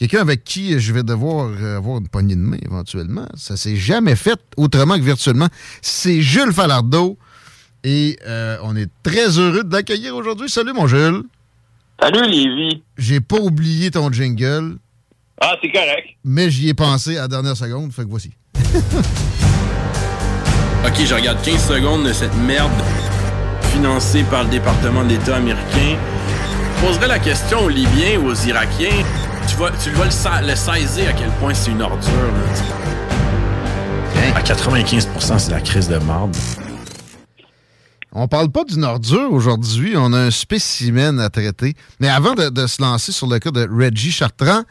Quelqu'un avec qui je vais devoir euh, avoir une poignée de main éventuellement. Ça s'est jamais fait autrement que virtuellement. C'est Jules Falardeau. Et euh, on est très heureux de l'accueillir aujourd'hui. Salut, mon Jules. Salut, Lévi. J'ai pas oublié ton jingle. Ah, c'est correct. Mais j'y ai pensé à la dernière seconde. Fait que voici. ok, je regarde 15 secondes de cette merde financée par le département d'État américain. Je poserais la question aux Libyens ou aux Irakiens. Tu vas, tu vas le, sa- le saisir à quel point c'est une ordure. là, À 95% c'est la crise de marde. On parle pas d'une ordure aujourd'hui. On a un spécimen à traiter. Mais avant de, de se lancer sur le cas de Reggie Chartrand,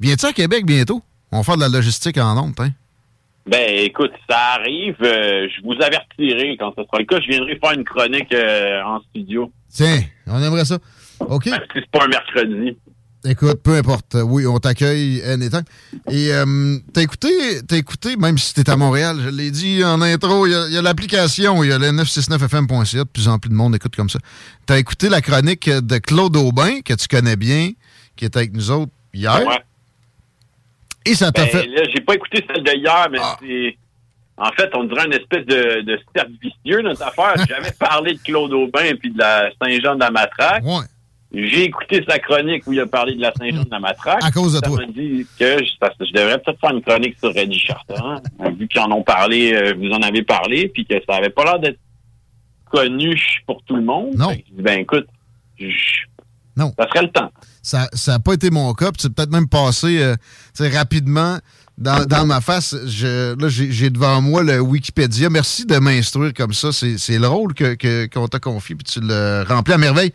viens-tu à Québec bientôt? On va faire de la logistique en ondes, hein? Ben, écoute, ça arrive. euh, je vous avertirai quand ce sera le cas. Je viendrai faire une chronique euh, en studio. Tiens, on aimerait ça. OK. Même si c'est pas un mercredi. Écoute, peu importe. Oui, on t'accueille anytime. Et euh, t'as écouté, t'as écouté, même si t'es à Montréal, je l'ai dit en intro, il y a- il y a, l'application, il y a le 969fm.ca, de plus en plus de monde écoute comme ça. T'as écouté la chronique de Claude Aubin, que tu connais bien, qui était avec nous autres hier. Ouais. Et ça t'a Ben, fait... là, j'ai pas écouté celle de hier, mais c'est. En fait, on dirait une espèce de, de cercle vicieux, notre affaire. J'avais parlé de Claude Aubin et puis de la Saint-Jean de la Matraque. Ouais. J'ai écouté sa chronique où il a parlé de la Saint-Jean de la Matraque. À cause de ça toi. m'a dit que je, devrais peut-être faire une chronique sur Reddy Chartrand, hein, vu qu'ils en ont parlé, euh, vous en avez parlé, puis que ça avait pas l'air d'être connu pour tout le monde. Non. Dit, ben écoute, je- Non. ça serait le temps. Ça n'a pas été mon cas, puis c'est peut-être même passé euh, rapidement dans, dans ma face. Je, là, j'ai devant moi le Wikipédia. Merci de m'instruire comme ça. C'est le rôle que- que- qu'on t'a confié, puis tu le remplis à merveille.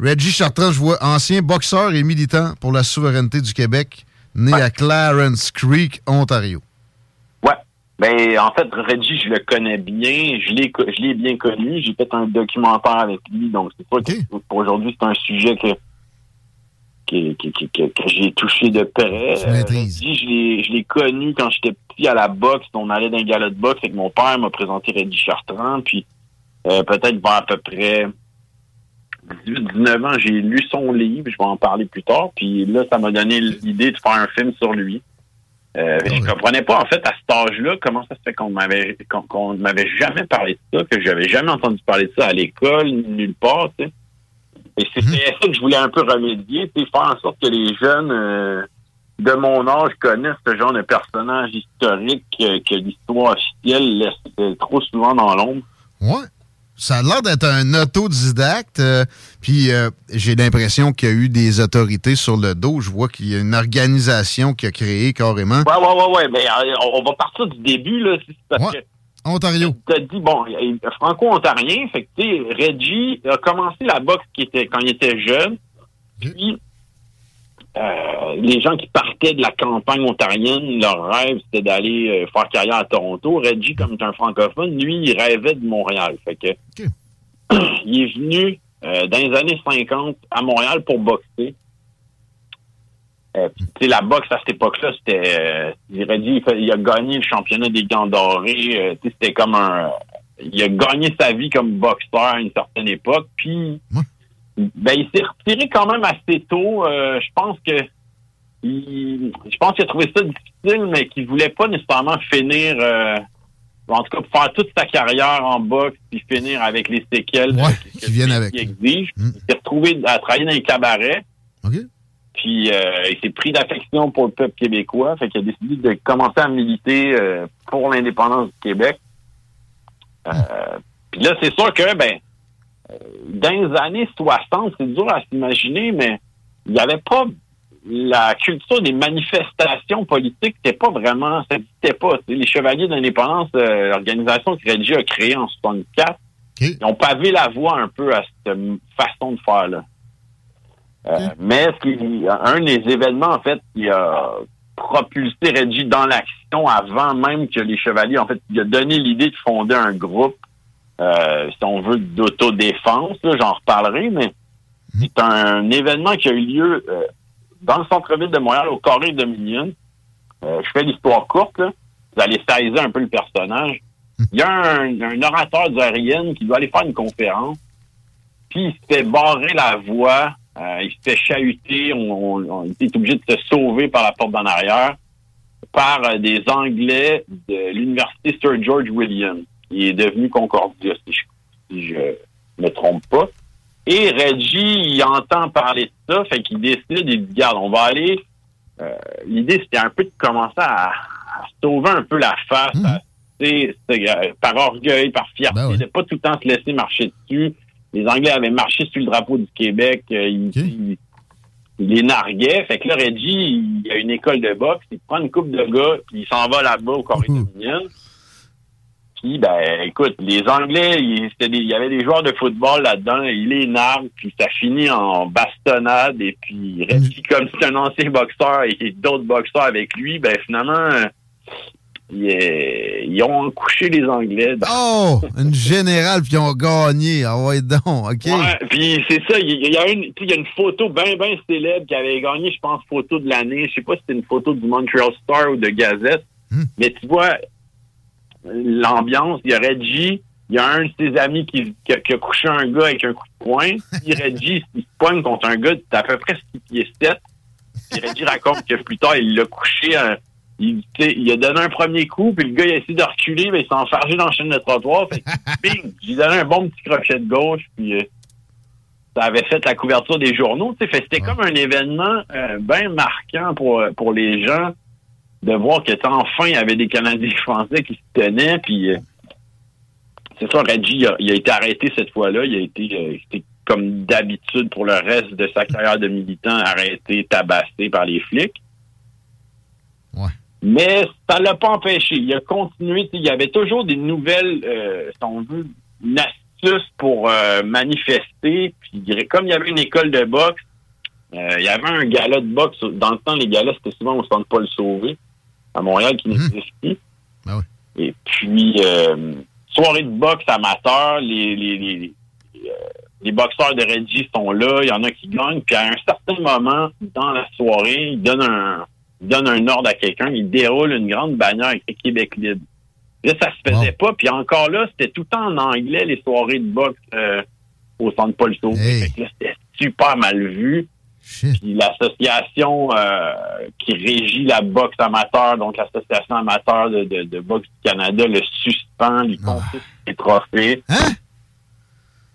Reggie Chartrand, je vois ancien boxeur et militant pour la souveraineté du Québec, né à Clarence Creek, Ontario. Ouais. Ben, en fait, Reggie, je le connais bien. Je l'ai, co- je l'ai bien connu. J'ai fait un documentaire avec lui. Donc, c'est pas pour aujourd'hui, c'est un sujet que, que, que, que- que- que j'ai touché de près. Euh, je l'ai, je l'ai connu quand j'étais petit à la boxe. On allait dans un galop de boxe avec mon père m'a présenté Reggie Chartrand. Puis, euh, peut-être vers à peu près 18-19 ans, j'ai lu son livre. Je vais en parler plus tard. Puis là, ça m'a donné l'idée de faire un film sur lui. Euh, je comprenais pas, en fait, à cet âge-là, comment ça se fait qu'on m'avait qu'on, qu'on m'avait jamais parlé de ça, que j'avais jamais entendu parler de ça à l'école, nulle part, tu sais. Et c'était ça que je voulais un peu remédier, sais, faire en sorte que les jeunes euh, de mon âge connaissent ce genre de personnage historique que, que l'histoire officielle laisse euh, trop souvent dans l'ombre. Ouais. Ça a l'air d'être un autodidacte. euh, puis euh, j'ai l'impression qu'il y a eu des autorités sur le dos. Je vois qu'il y a une organisation qui a créé carrément. Ouais, ouais, ouais, ouais, mais euh, on va partir du début, là, c'est parce que Ontario. T'as dit, bon, franco-ontarien, fait que, tu sais, Reggie a commencé la boxe qui était, quand il était jeune. Puis, euh, les gens qui partaient de la campagne ontarienne, leur rêve, c'était d'aller euh, faire carrière à Toronto. Reggie, comme est un francophone, lui, il rêvait de Montréal. Fait que, il est venu euh, dans les années 50 à Montréal pour boxer. Euh, puis, tu sais, la boxe à cette époque-là, c'était, euh, il aurait dit, il, fait- il a gagné le championnat des gants dorés. euh, tu sais, c'était comme un, il a gagné sa vie comme boxeur à une certaine époque. Puis, ben, il s'est retiré quand même assez tôt. Euh, je pense que il, je pense qu'il a trouvé ça difficile, mais qu'il voulait pas nécessairement finir, euh, en tout cas, faire toute sa carrière en boxe puis finir avec les séquelles qui viennent avec. Qui exige. Hmm. Il s'est retrouvé à travailler dans les cabarets. Puis euh, il s'est pris d'affection pour le peuple québécois, fait qu'il a décidé de commencer à militer euh, pour l'indépendance du Québec. Euh, puis là, c'est sûr que ben dans les années 60, c'est dur à s'imaginer, mais il n'y avait pas la culture des manifestations politiques, c'était pas vraiment, ça n'existait pas. Les Chevaliers d'indépendance, l'organisation que Reggie a créée en 64, ils ont pavé la voie un peu à cette façon de faire-là. Euh, mais un des événements, en fait, qui a propulsé Reggie dans l'action avant même que les Chevaliers, en fait, il a donné l'idée de fonder un groupe, euh, si on veut, d'autodéfense. J'en reparlerai, mais c'est un événement qui a eu lieu euh, dans le centre-ville de Montréal, au Corée Dominion. je fais l'histoire courte, vous allez saisir un peu le personnage. Il y a un, orateur du qui doit aller faire une conférence, puis il se fait barrer la voie euh, il se fait chahuter. On, on, est obligé de se sauver par la porte d'en arrière par euh, des Anglais de l'université Sir George William, qui est devenu Concordia, si je, ne me trompe pas. Et Reggie, il entend parler de ça, fait qu'il décide, il dit, regarde, on va aller... Euh, l'idée, c'était un peu de commencer à, sauver un peu la face, mmh. par orgueil, par fierté, ben de pas tout le temps se laisser marcher dessus les Anglais avaient marché sur le drapeau du Québec. Euh, ils, les narguaient. Fait que là, Reggie, il a une école de boxe. Il prend une coupe de gars, puis il s'en va là-bas au Corée Dominion. Puis, ben, écoute, les Anglais, il, il y avait des joueurs de football là-dedans. Il les nargue, puis ça finit en bastonnade. Et puis, Reggie, comme c'est un ancien boxeur et d'autres boxeurs avec lui, ben, finalement ils, ont couché les Anglais. Oh, une générale, puis ils ont gagné. Ah ouais, donc, OK. Ouais, puis c'est ça, il y, a une, il y a une photo bien, bien célèbre qui avait gagné, je pense, photo de l'année. Je sais pas si c'était une photo du Montreal Star ou de Gazette, hmm. mais tu vois l'ambiance. Il y a Reggie, il y a un de ses amis qui, qui, a, couché un gars avec un coup de poing. Puis Reggie, il se poigne contre un gars d'à peu près 6 pieds 7. Puis Reggie raconte que plus tard, il l'a couché... À, il, a donné un premier coup, puis le gars il a essayé de reculer, mais il s'est enfargé dans la chaîne de trottoir. Fait bing! J'ai donné un bon petit crochet de gauche, puis euh, ça avait fait la couverture des journaux. C'était comme un événement euh, bien marquant pour, euh, pour les gens de voir que enfin il y avait des Canadiens français qui se tenaient, puis c'est ça, Reggie il a, été arrêté cette fois-là. Il a été, comme d'habitude pour le reste de sa carrière de militant, arrêté, tabassé par les flics. Mais ça l'a pas empêché. Il a continué. Il y avait toujours des nouvelles, euh, si on veut, une astuce pour euh, manifester. Puis comme il y avait une école de boxe, euh, il y avait un gala de boxe. Dans le temps, les galas, c'était souvent au centre Paul Sauvé, à Montréal, qui n'existe mmh. plus. Ben oui. Et puis, euh, soirée de boxe amateur, les, les, les, les boxeurs de Reggie sont là, il y en a qui gagnent. Puis à un certain moment dans la soirée, ils donnent un donne un ordre à quelqu'un, il déroule une grande bannière avec Québec libre. Là, ça se faisait pas. Puis encore là, c'était tout le temps en anglais, les soirées de boxe euh, au centre Paul Sauvé. là, c'était super mal vu. Puis l'association euh, qui régit la boxe amateur, donc l'association amateur de, de, boxe du Canada, le suspend, lui ah. confisque ses trophées. Hein?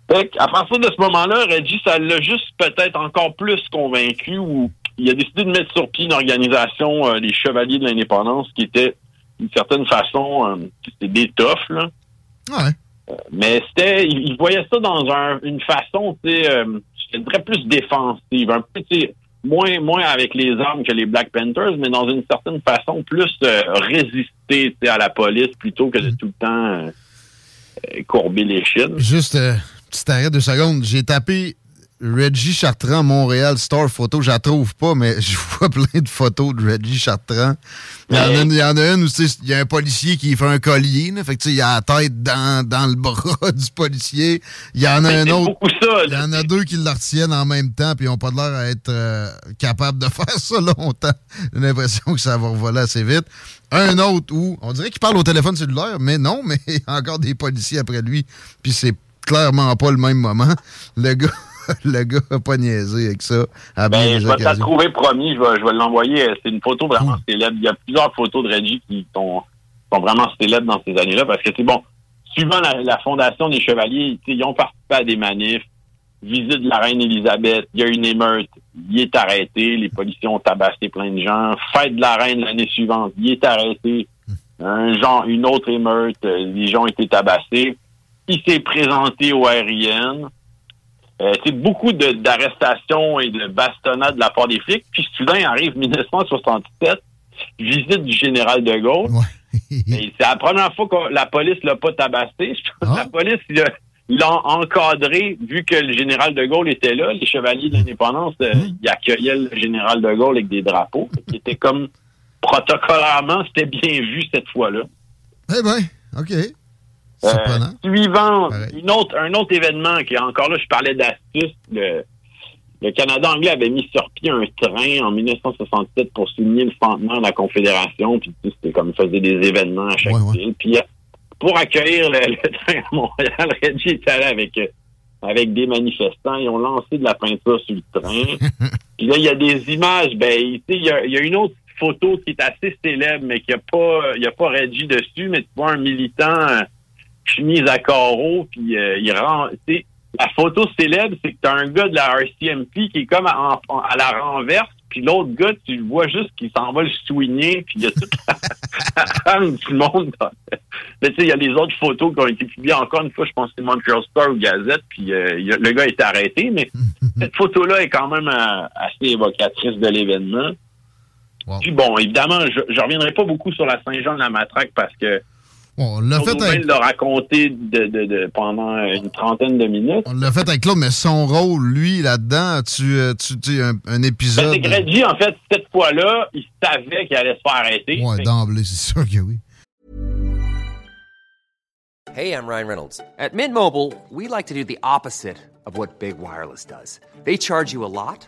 Fait à partir de ce moment-là, Reggie, ça l'a juste peut-être encore plus convaincu ou il a décidé de mettre sur pied une organisation, euh, les Chevaliers de l'Indépendance, qui était d'une certaine façon, euh, c'était des toughs, là. Ouais. Euh, mais c'était, il, voyait ça dans une façon, tu sais, je dirais plus défensive, un peu, tu sais, moins, moins avec les armes que les Black Panthers, mais dans une certaine façon plus résister à la police plutôt que de mm. tout le temps courber les chines. Juste, petit arrêt de secondes. J'ai tapé Reggie Chartrand, Montréal, Star Photo, je la trouve pas, mais je vois plein de photos de Reggie Chartrand. Il y, en a, une- il y en a une où il y a un policier qui fait un collier. Là, fait que, il y a la tête dans, dans le bras du policier. Il y en a un autre. Il y en a deux qui le retiennent en même temps, puis ils n'ont pas l'air à être euh, capables de faire ça longtemps. J'ai l'impression que ça va revoler assez vite. Un autre où, on dirait qu'il parle au téléphone cellulaire, mais non, mais il y a encore des policiers après lui, puis c'est clairement pas le même moment. Le gars, le gars a pas niaisé avec ça à Ben, je vais te la trouver promis, je vais, je vais l'envoyer. C'est une photo vraiment Cool. célèbre. Il y a plusieurs photos de Reggie qui sont, sont vraiment célèbres dans ces années-là parce que c'est bon. Suivant la, la fondation des Chevaliers, ils ont participé à des manifs, visite de la reine Élisabeth, il y a une émeute, il est arrêté, les policiers ont tabassé plein de gens. Fête de la reine l'année suivante, il est arrêté. Un genre, une autre émeute, euh, les gens ont été tabassés. Il s'est présenté au RIN. Euh, c'est beaucoup de- d'arrestations et de bastonnades de la part des flics. Puis soudain arrive 1967, visite du général de Gaulle. Ouais. C'est la première fois que la police l'a pas tabassé. Que Ah. La police l'a encadré vu que le général de Gaulle était là. Les chevaliers de l'indépendance, euh, Mm. ils accueillaient le général de Gaulle avec des drapeaux. Qui était comme protocolairement, c'était bien vu cette fois-là. Eh ben, OK. Euh, suivant, une autre, un autre événement qui est encore là, je parlais d'astuce. Le, le Canada anglais avait mis sur pied un train en 1967 pour souligner le centenaire de la Confédération. Puis tu sais, c'était comme ils faisaient des événements à chaque Ouais, ouais. ville. Puis euh, pour accueillir le, le train à Montréal, Reggie est allé avec euh, avec des manifestants. Ils ont lancé de la peinture sur le train. Puis là, il y a des images. Ben, tu sais, il y a, il y a une autre photo qui est assez célèbre, mais qui a pas, il y a pas Reggie dessus, mais tu vois un militant chemise à carreaux, puis euh, il rend, la photo célèbre, c'est que t'as un gars de la RCMP qui est comme à, la renverse, puis l'autre gars, tu le vois juste qu'il s'en va le soigner, puis il y a toute la femme, tout le monde. Mais tu sais, il y a les autres photos qui ont été publiées encore une fois, je pense que c'est Montreal Star ou Gazette, puis euh, a- le gars été arrêté, mais cette photo-là est quand même euh, assez évocatrice de l'événement. Wow. Puis bon, évidemment, je, je reviendrai pas beaucoup sur la Saint-Jean-de-la-Matraque parce que on l'a fait avec l'a raconté de, de, de- pendant une trentaine de minutes. On l'a fait avec Claude, mais son rôle, lui, là-dedans, tu, euh, tu, tu sais, un, un Ben, épisode. c'est que Reggie, en fait, cette fois-là, il savait qu'il allait se faire arrêter. ouais, d'emblée, c'est sûr que oui. Hey, I'm Ryan Reynolds. At Mint Mobile, we like to do the opposite of what Big Wireless does. They charge you a lot,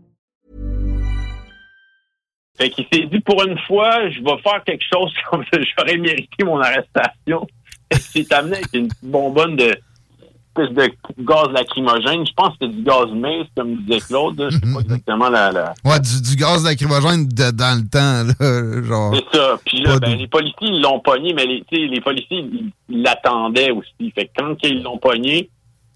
Fait qu'il s'est dit, pour une fois, je vais faire quelque chose comme ça, j'aurais mérité mon arrestation. Il s'est amené avec une petite bonbonne de, de gaz lacrymogène. Je pense que c'était du gaz mince, comme disait Claude. Je sais pas exactement la, la, Ouais, du, du gaz lacrymogène de- dans le temps, là, genre. C'est ça. Puis là, ben, de- les policiers, ils l'ont pogné, mais les, policiers, ils ils l'attendaient aussi. Fait que quand ils l'ont pogné,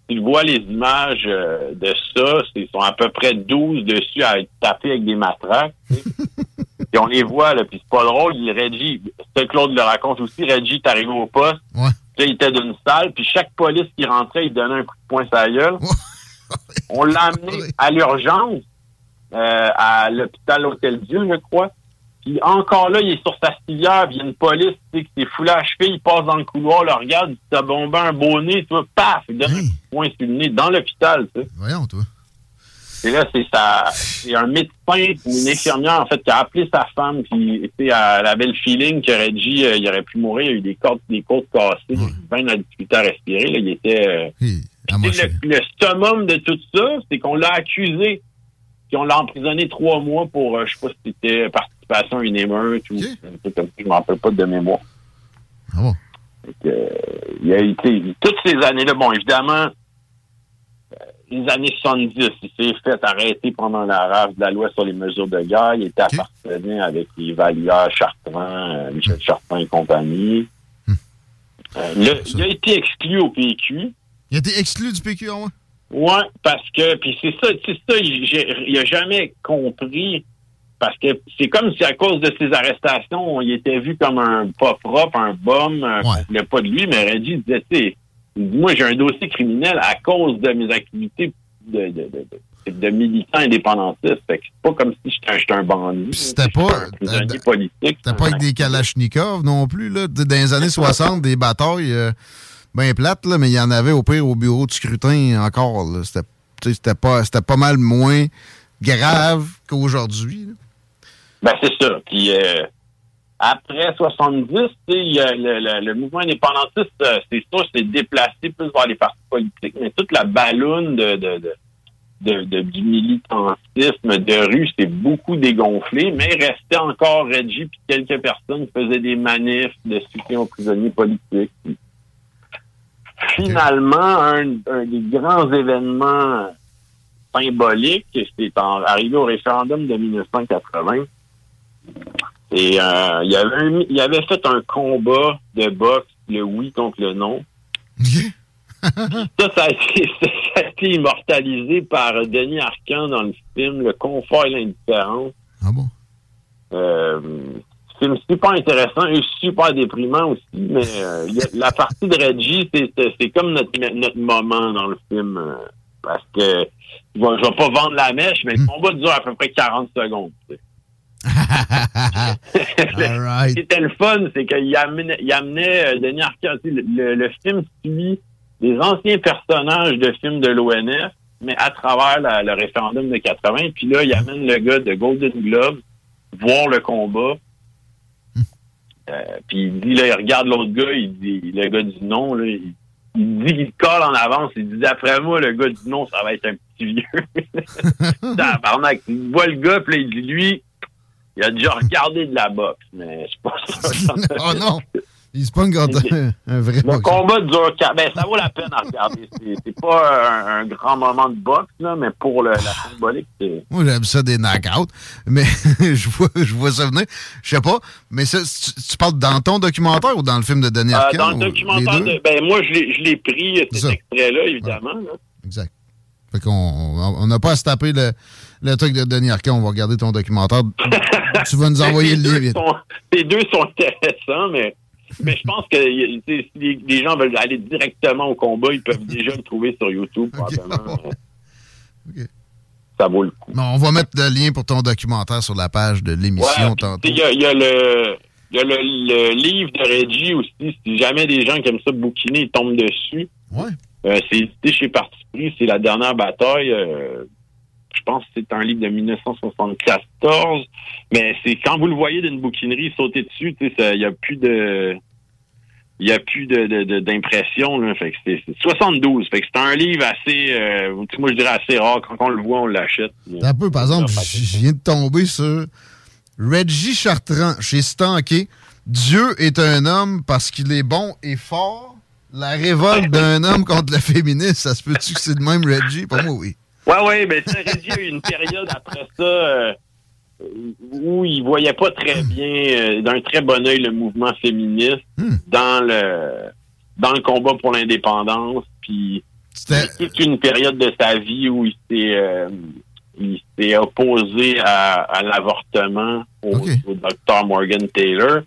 tu vois les images euh, de ça, ils sont à peu près 12 dessus à être tapés avec des matraques. Puis on les voit, là, puis c'est pas drôle. Il, Reggie, Claude le raconte aussi, Reggie est arrivé au poste, Ouais. puis là, il était d'une salle, puis chaque police qui rentrait, il donnait un coup de poing la gueule. On l'a amené à l'urgence, euh, à l'hôpital Hôtel-Dieu, je crois. Puis encore là, il est sur sa civière, puis il y a une police, tu sais, qui s'est foulé à cheville, il passe dans le couloir, le regarde, il t'a bombé un beau nez, tu vois, paf, il donne un coup de poing sur le nez dans l'hôpital, tu sais. Voyons, toi. Et là, c'est ça, c'est un médecin ou une infirmière, en fait, qui a appelé sa femme, puis, elle avait le feeling que Reggie, euh, il aurait pu mourir, il y a eu des côtes, des côtes cassées, il a eu bien de la difficulté à respirer, là, il était, euh, le, le summum de tout ça, c'est qu'on l'a accusé, puis on l'a emprisonné trois mois pour, euh, je sais pas si c'était participation à une émeute ou un truc comme ça. Je ne me rappelle pas de mémoire. Ah bon? Euh, il a été, toutes ces années-là, bon, évidemment, euh, les années 70, il s'est fait arrêter pendant la rave de la loi sur les mesures de guerre. Il était appartenu avec les Vallières, Chartrand, euh, Michel Chartrand et compagnie. Le- il a été exclu au PQ. Il a été exclu du PQ, en Ouais, parce que, puis c'est ça, c'est ça, il, j'ai- il a jamais compris, parce que c'est comme si à cause de ses arrestations, il était vu comme un pas propre, un bum, un qu'on voulait pas de lui, mais Reggie disait, tu moi j'ai un dossier criminel à cause de mes activités de, de, de, de, de militant indépendantiste. Fait que c'est pas comme si j'étais un, bandit. C'était pas. C'était pas avec des Kalachnikov non plus, là. Dans les années 60, des batailles euh, bien plates, là, mais il y en avait au pire au bureau de scrutin encore. là. C'était pas, c'était pas mal moins grave qu'aujourd'hui. Ben, c'est ça. Puis euh, après 70, tu sais, il y a le, le- mouvement indépendantiste, euh, c'est sûr, s'est déplacé plus vers les partis politiques, mais toute la balloune de, de, du militantisme de rue s'est beaucoup dégonflé, mais restait encore Reggie puis quelques personnes faisaient des manifs de soutien aux prisonniers politiques. Finalement, un, un des grands événements symboliques, c'est arrivé au référendum de 1980. Et euh, il, avait un- il avait fait un combat de boxe, le oui contre le non. ça, ça a, été, ça a été immortalisé par Denis Arcand dans le film Le confort et l'indifférence. Ah bon? Euh, film super intéressant et super déprimant aussi, mais euh, a- la partie de Reggie, c'est- comme notre, notre moment dans le film. euh, parce que je vais, je vais pas vendre la mèche, mais le combat dure à peu près 40 secondes. tu sais. Ce qui était le fun, c'est qu'il amenait, il amenait euh, Denis Arcand, le, le- le film suit des anciens personnages de films de l'ONF, mais à travers la- le référendum de 80. Puis là, il amène le gars de Golden Globe voir le combat. Euh, puis il dit, là, il regarde l'autre gars, il dit, le gars du non, là, il, il dit qu'il colle en avance. Il dit, d'après moi, le gars du non, ça va être un petit vieux. Tabarnak. Il voit le gars, puis là, il dit, lui, il a déjà regardé de la boxe, mais je suis pas sûr. oh non! Il se pogne contre un, un vrai Le combat dure quatre- ben, ça vaut la peine à regarder. C'est- C'est pas un, un grand moment de boxe, là, mais pour le, la symbolique, c'est. Moi, j'aime ça des knockouts, mais je vois, je vois ça venir. Je sais pas, mais ça, tu, tu parles dans ton documentaire ou dans le film de Denis Euh, Arcand? dans le documentaire, de, ben moi je l'ai pris C'est cet ça. extrait-là, évidemment. là. Exact. Fait qu'on on- on n'a pas à se taper le, le truc de Denis Arcand. On va regarder ton documentaire. tu vas nous envoyer le lien. sont- Les deux sont intéressants, mais, mais je pense que les, les gens veulent aller directement au combat, ils peuvent déjà le trouver sur YouTube, probablement. Ça vaut le coup. Bon, on va mettre le lien pour ton documentaire sur la page de l'émission Il y a, il y a le, il y a le, le livre de Reggie aussi. Si jamais des gens qui aiment ça bouquiner, ils tombent dessus. Ouais. Euh, c'est édité chez Parti pris. C'est la dernière bataille. euh, je pense que c'est un livre de 1974. Mais c'est quand vous le voyez d'une bouquinerie sauter dessus, il n'y a plus de. Il y a plus de, de- de- d'impression. là. Fait que c'est, c'est 72. Fait que c'est un livre assez, euh, moi je dirais assez rare. Quand on le voit, on l'achète. Un peu, par exemple, je viens de tomber sur Reggie Chartrand chez Stanké. Dieu est un homme parce qu'il est bon et fort. La révolte d'un homme contre le féminisme, ça se peut-tu que c'est de même Reggie? Pas moi, oui. Ouais, ouais, mais ça, Reggie a eu une période après ça euh, où il voyait pas très bien, euh, d'un très bon œil, le mouvement féministe dans le dans le combat pour l'indépendance. Puis a toute une période de sa vie où il s'est euh, il s'est opposé à, à l'avortement au, au docteur Morgan Taylor.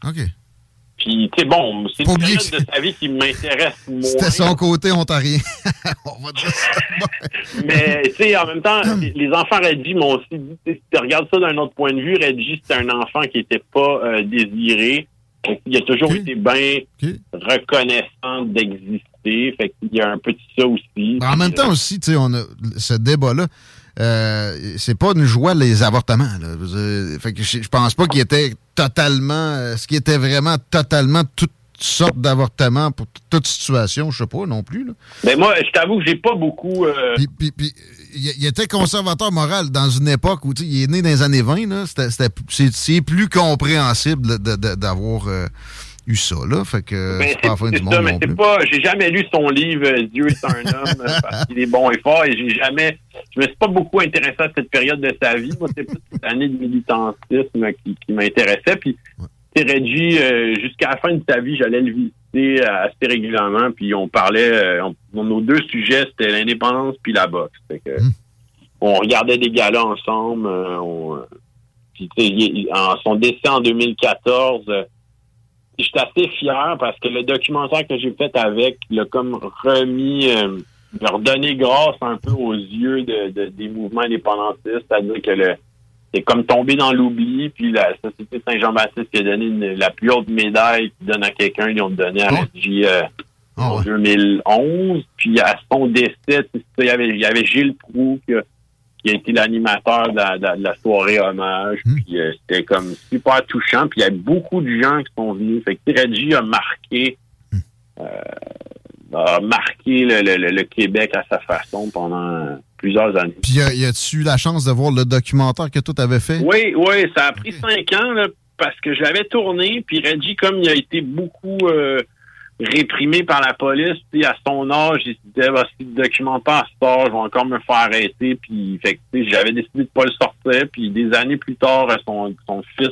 Puis, tu sais, bon, c'est une période de sa vie qui m'intéresse moins. C'était son côté ontarien. On va dire ça. Mais, tu sais, en même temps, les- enfants Reggie m'ont aussi dit, si tu regardes ça d'un autre point de vue, Reggie, c'est un enfant qui était pas euh, désiré. Qu'il a toujours été bien reconnaissant d'exister. Fait qu'il y a un peu de ça aussi. En même temps aussi, tu sais, on a ce débat-là. Euh, c'est pas une joie les avortements. Là. Fait que je, je pense pas qu'il était totalement, euh, ce qui était vraiment totalement tout sorte d'avortement pour toute situation, je sais pas non plus. Là. Mais moi, je t'avoue que j'ai pas beaucoup. euh, Puis, puis- puis, il, il était conservateur moral dans une époque où tu sais, il est né dans les années 20. là. C'était- c'était- c'est, plus compréhensible d'avoir euh, eu ça. Là. Fait que Ben, c'est pas la fin du monde ça, mais c'est pas. J'ai jamais lu son livre euh, Dieu est un homme euh, parce qu'il est bon et fort et j'ai jamais. Je me suis pas beaucoup intéressé à cette période de sa vie. Moi, c'est plus cette année de militantisme qui, qui m'intéressait. Puis, tu sais, Reggie, euh, jusqu'à la fin de sa vie, j'allais le visiter assez régulièrement. Puis, on parlait. euh, on- nos deux sujets, c'était l'indépendance puis la boxe. Fait que, On regardait des galas ensemble. euh, on, puis, il- il- en son décès en 2014. Euh, J'étais assez fier parce que le documentaire que j'ai fait avec l'a comme remis, euh, l'a redonné grâce un peu aux yeux de, de- des mouvements indépendantistes, c'est-à-dire que le c'est comme tombé dans l'oubli, puis la Société Saint-Jean-Baptiste qui a donné une- la plus haute médaille qu'ils donnent à quelqu'un, ils ont donné à Reggie euh, en 2011, puis à son décès, il y avait, il y avait Gilles Proux qui a, qui a été l'animateur de la, de- de la soirée hommage, puis euh, c'était comme super touchant, puis il y a beaucoup de gens qui sont venus. Fait que Reggie a marqué euh, a marqué le, le- le- le Québec à sa façon pendant plusieurs années. Puis y a-tu eu la chance de voir le documentaire que toi t'avais fait? Oui, oui, ça a pris cinq ans là, parce que je l'avais tourné, puis Reggie, comme il a été beaucoup euh, réprimé par la police, puis à son âge, il se disait bah, si le documentaire sort, je vais encore me faire arrêter, puis j'avais décidé de pas le sortir, puis des années plus tard, son, son fils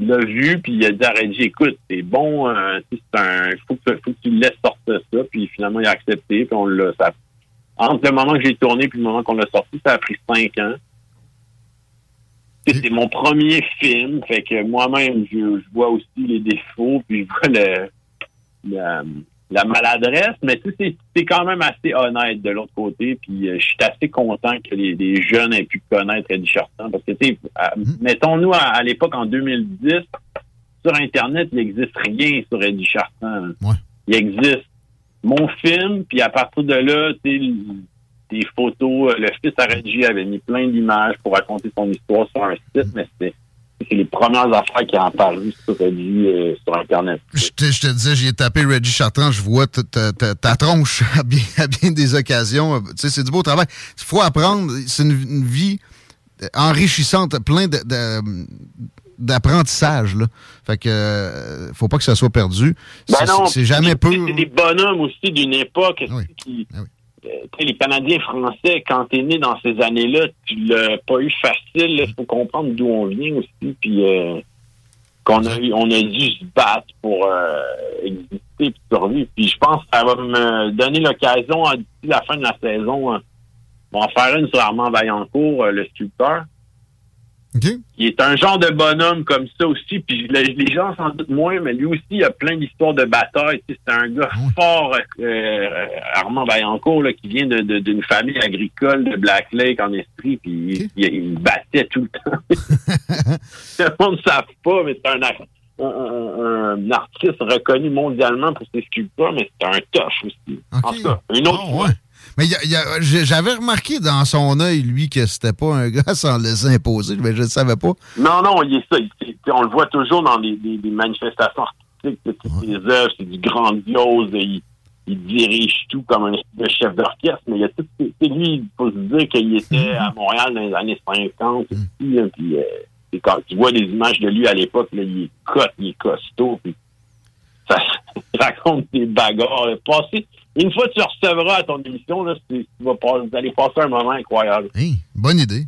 l'a vu, puis il a dit à Reggie, écoute, c'est bon, euh, c'est un, faut que, faut que tu le laisses sortir ça, puis finalement il a accepté, puis on l'a, entre le moment que j'ai tourné puis le moment qu'on l'a sorti, ça a pris cinq ans. C'est mon premier film, fait que moi-même, je, je vois aussi les défauts, puis je vois le, la, la maladresse, mais tu sais, c'est- quand même assez honnête de l'autre côté, puis euh, je suis assez content que les, les jeunes aient pu connaître Eddie Chartrand, parce que, tu sais, à- mettons-nous à, à l'époque, en 2010, sur Internet, il n'existe rien sur Eddie Chartrand. Il existe mon film, puis à partir de là, tu des photos, euh, le fils à Reggie avait mis plein d'images pour raconter son histoire sur un site, mais c'était c'est les premières affaires qui ont paru sur Reggie euh, sur Internet. Je te, je te disais, j'y ai tapé Reggie Chartrand, je vois ta, ta- ta- ta tronche à bien, à bien des occasions. Tu sais, c'est du beau travail. Il faut apprendre. C'est une, une vie enrichissante, plein de- de- d'apprentissage. là. Fait que euh, faut pas que ça soit perdu. Ben C'est- non, c'est jamais peu. C'est des bonhommes aussi d'une époque qui. Ah euh, tu sais, les Canadiens français, quand t'es né dans ces années-là, tu l'as pas eu facile. Il faut comprendre d'où on vient aussi. Puis euh, qu'on a, eu- on a dû se battre pour euh, exister et survivre. Puis je pense que ça va me donner l'occasion, hein, d'ici la fin de la saison, hein, on faire une sur Armand Vaillancourt, euh, le sculpteur. Il est un genre de bonhomme comme ça aussi, puis le- les gens s'en doutent moins, mais lui aussi, il a plein d'histoires de bataille. C'est un gars fort, euh, Armand Vaillancourt, là, qui vient de- de- d'une famille agricole de Black Lake en Estrie, puis il, il battait tout le temps. le monde ne savent pas, mais c'est un, un, un- un artiste reconnu mondialement pour ses sculptures, mais c'est un tough aussi. En tout cas, une autre fois. Mais j'avais remarqué dans son œil, lui, que c'était pas un gars sans laisser imposer, mais je ne savais pas. Non, non, il est ça. Il- on le voit toujours dans des manifestations artistiques. Toutes ses œuvres, c'est du grandiose. Il, il dirige tout comme un chef d'orchestre. Mais il y a tout. c'est- lui, il faut se dire qu'il était à Montréal dans les années 50 aussi. là, puis, euh, quand tu vois des images de lui à l'époque, il est cote, il est costaud. Puis ça raconte des bagarres. là. Une fois que tu recevras à ton émission, là, tu vas pas- vous allez passer un moment incroyable. Bonne idée.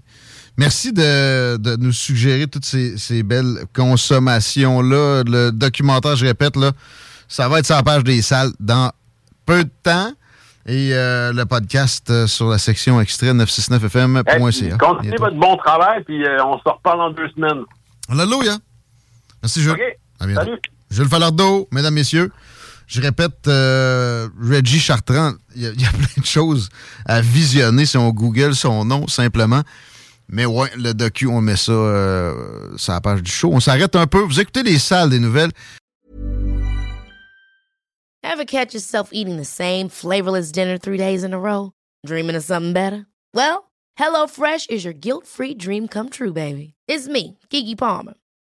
Merci de, de nous suggérer toutes ces, ces belles consommations-là. Le documentaire, je répète, là, ça va être sur la page des salles dans peu de temps. Et euh, le podcast euh, sur la section extrait Hey, 969fm.ca. continuez votre bon travail, puis euh, on se reparle dans deux semaines. Alléluia. Merci, Jules. OK. À bientôt. Salut. Jules Falardeau, mesdames, messieurs. Je répète, euh, Reggie Chartrand, il y, a- plein de choses à visionner si on Google son nom, simplement. Mais ouais, le docu, on met ça euh, sur la page du show. On s'arrête un peu. Vous écoutez les salles des nouvelles. Ever catch yourself eating the same flavorless dinner three days in a row? Dreaming of something better? Well, HelloFresh is your guilt free dream come true, baby. It's me, Kiki Palmer.